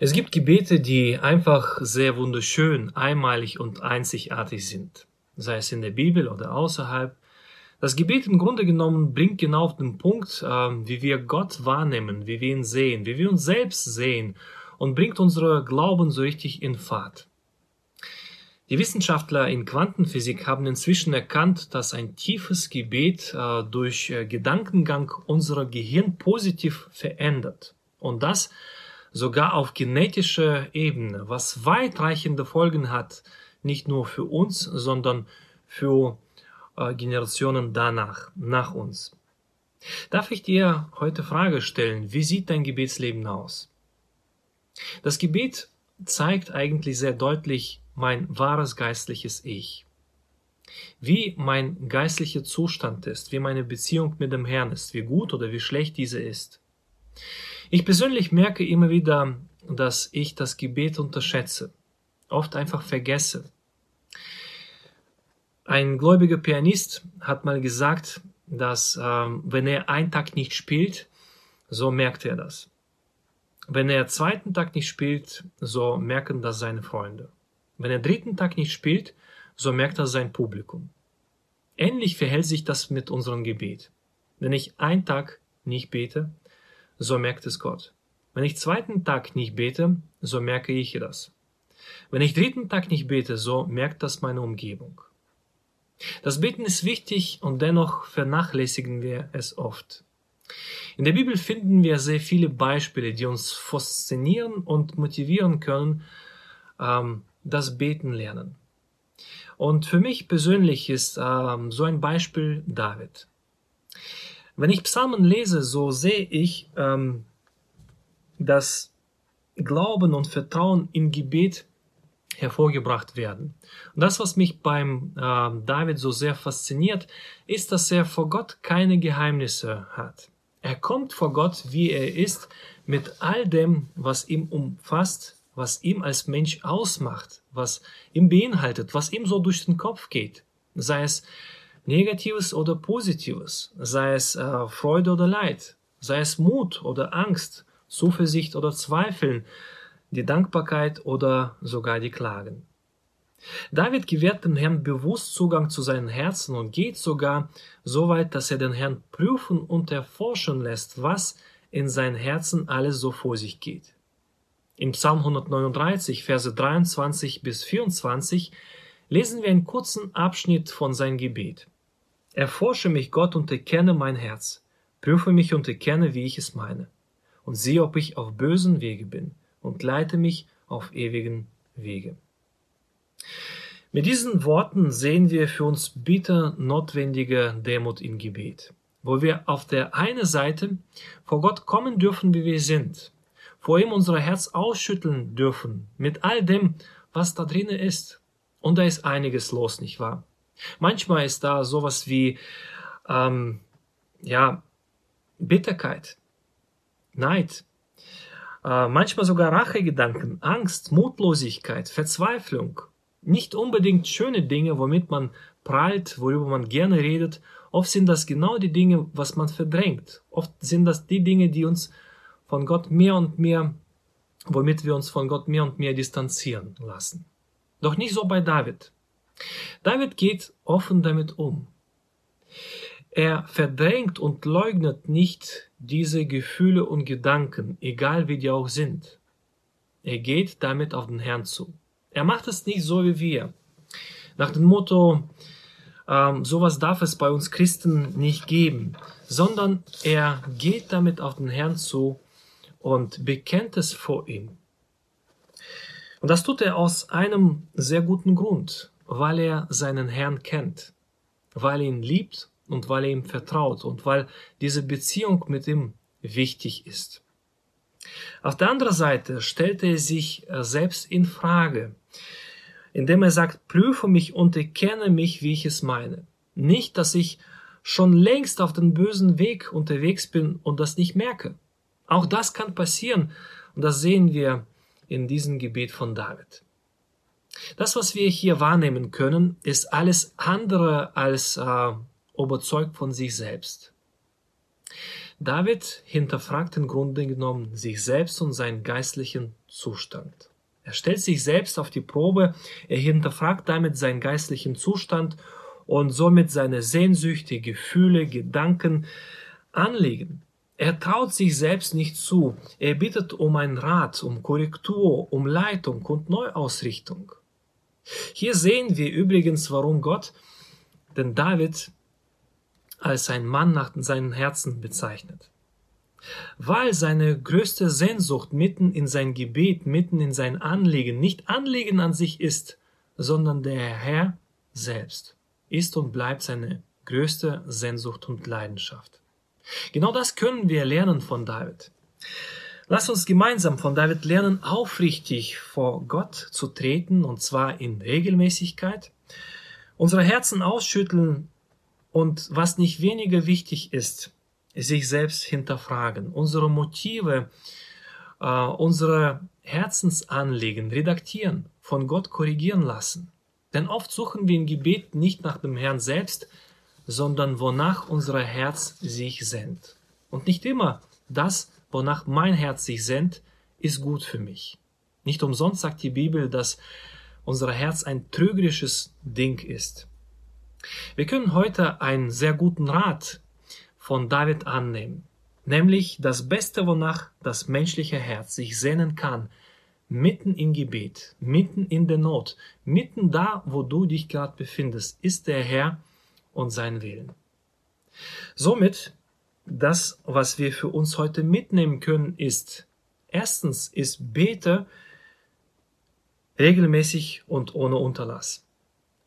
Es gibt Gebete, die einfach sehr wunderschön, einmalig und einzigartig sind, sei es in der Bibel oder außerhalb. Das Gebet im Grunde genommen bringt genau auf den Punkt, äh, wie wir Gott wahrnehmen, wie wir ihn sehen, wie wir uns selbst sehen und bringt unsere Glauben so richtig in Fahrt. Die Wissenschaftler in Quantenphysik haben inzwischen erkannt, dass ein tiefes Gebet äh, durch äh, Gedankengang unser Gehirn positiv verändert. Und das sogar auf genetischer Ebene, was weitreichende Folgen hat, nicht nur für uns, sondern für äh, Generationen danach, nach uns. Darf ich dir heute Frage stellen, wie sieht dein Gebetsleben aus? Das Gebet zeigt eigentlich sehr deutlich mein wahres geistliches Ich. Wie mein geistlicher Zustand ist, wie meine Beziehung mit dem Herrn ist, wie gut oder wie schlecht diese ist. Ich persönlich merke immer wieder, dass ich das Gebet unterschätze, oft einfach vergesse. Ein gläubiger Pianist hat mal gesagt, dass ähm, wenn er einen Tag nicht spielt, so merkt er das. Wenn er zweiten Tag nicht spielt, so merken das seine Freunde. Wenn er dritten Tag nicht spielt, so merkt das sein Publikum. Ähnlich verhält sich das mit unserem Gebet. Wenn ich einen Tag nicht bete, so merkt es Gott. Wenn ich zweiten Tag nicht bete, so merke ich das. Wenn ich dritten Tag nicht bete, so merkt das meine Umgebung. Das Beten ist wichtig und dennoch vernachlässigen wir es oft. In der Bibel finden wir sehr viele Beispiele, die uns faszinieren und motivieren können, ähm, das Beten lernen. Und für mich persönlich ist ähm, so ein Beispiel David. Wenn ich Psalmen lese, so sehe ich, ähm, dass Glauben und Vertrauen im Gebet hervorgebracht werden. Und das, was mich beim äh, David so sehr fasziniert, ist, dass er vor Gott keine Geheimnisse hat. Er kommt vor Gott, wie er ist, mit all dem, was ihm umfasst, was ihm als Mensch ausmacht, was ihm beinhaltet, was ihm so durch den Kopf geht. Sei es Negatives oder Positives, sei es äh, Freude oder Leid, sei es Mut oder Angst, Zuversicht oder Zweifeln, die Dankbarkeit oder sogar die Klagen. David gewährt dem Herrn bewusst Zugang zu seinen Herzen und geht sogar so weit, dass er den Herrn prüfen und erforschen lässt, was in seinem Herzen alles so vor sich geht. Im Psalm 139, Verse 23 bis 24 lesen wir einen kurzen Abschnitt von seinem Gebet. Erforsche mich, Gott, und erkenne mein Herz. Prüfe mich und erkenne, wie ich es meine. Und siehe, ob ich auf bösen Wege bin, und leite mich auf ewigen Wege. Mit diesen Worten sehen wir für uns bitter notwendige Demut im Gebet, wo wir auf der einen Seite vor Gott kommen dürfen, wie wir sind, vor ihm unser Herz ausschütteln dürfen, mit all dem, was da drinnen ist. Und da ist einiges los, nicht wahr? Manchmal ist da sowas wie, ähm, ja, Bitterkeit, Neid, äh, manchmal sogar Rachegedanken, Angst, Mutlosigkeit, Verzweiflung. Nicht unbedingt schöne Dinge, womit man prallt, worüber man gerne redet. Oft sind das genau die Dinge, was man verdrängt. Oft sind das die Dinge, die uns von Gott mehr und mehr, womit wir uns von Gott mehr und mehr distanzieren lassen. Doch nicht so bei David. David geht offen damit um. Er verdrängt und leugnet nicht diese Gefühle und Gedanken, egal wie die auch sind. Er geht damit auf den Herrn zu. Er macht es nicht so wie wir. Nach dem Motto, ähm, sowas darf es bei uns Christen nicht geben, sondern er geht damit auf den Herrn zu und bekennt es vor ihm. Und das tut er aus einem sehr guten Grund weil er seinen Herrn kennt, weil er ihn liebt und weil er ihm vertraut und weil diese Beziehung mit ihm wichtig ist. Auf der anderen Seite stellt er sich äh, selbst in Frage, indem er sagt, prüfe mich und erkenne mich, wie ich es meine. Nicht, dass ich schon längst auf den bösen Weg unterwegs bin und das nicht merke. Auch das kann passieren und das sehen wir in diesem Gebet von David. Das, was wir hier wahrnehmen können, ist alles andere als äh, überzeugt von sich selbst. David hinterfragt im Grunde genommen sich selbst und seinen geistlichen Zustand. Er stellt sich selbst auf die Probe, er hinterfragt damit seinen geistlichen Zustand und somit seine Sehnsüchte, Gefühle, Gedanken, Anliegen. Er traut sich selbst nicht zu. Er bittet um einen Rat, um Korrektur, um Leitung und Neuausrichtung. Hier sehen wir übrigens, warum Gott den David als ein Mann nach seinem Herzen bezeichnet. Weil seine größte Sehnsucht mitten in sein Gebet, mitten in sein Anliegen nicht Anliegen an sich ist, sondern der Herr selbst ist und bleibt seine größte Sehnsucht und Leidenschaft. Genau das können wir lernen von David. Lass uns gemeinsam von David lernen, aufrichtig vor Gott zu treten, und zwar in Regelmäßigkeit, unsere Herzen ausschütteln und was nicht weniger wichtig ist, sich selbst hinterfragen, unsere Motive, äh, unsere Herzensanliegen redaktieren, von Gott korrigieren lassen. Denn oft suchen wir im Gebet nicht nach dem Herrn selbst, sondern wonach unser Herz sich sehnt. Und nicht immer das, wonach mein Herz sich sehnt, ist gut für mich. Nicht umsonst sagt die Bibel, dass unser Herz ein trügerisches Ding ist. Wir können heute einen sehr guten Rat von David annehmen, nämlich das Beste, wonach das menschliche Herz sich sehnen kann, mitten im Gebet, mitten in der Not, mitten da, wo du dich gerade befindest, ist der Herr und sein Willen. Somit, das, was wir für uns heute mitnehmen können, ist, erstens ist bete regelmäßig und ohne Unterlass.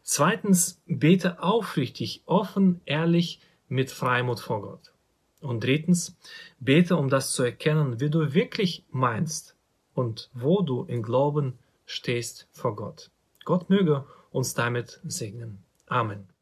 Zweitens, bete aufrichtig, offen, ehrlich, mit Freimut vor Gott. Und drittens, bete, um das zu erkennen, wie du wirklich meinst und wo du im Glauben stehst vor Gott. Gott möge uns damit segnen. Amen.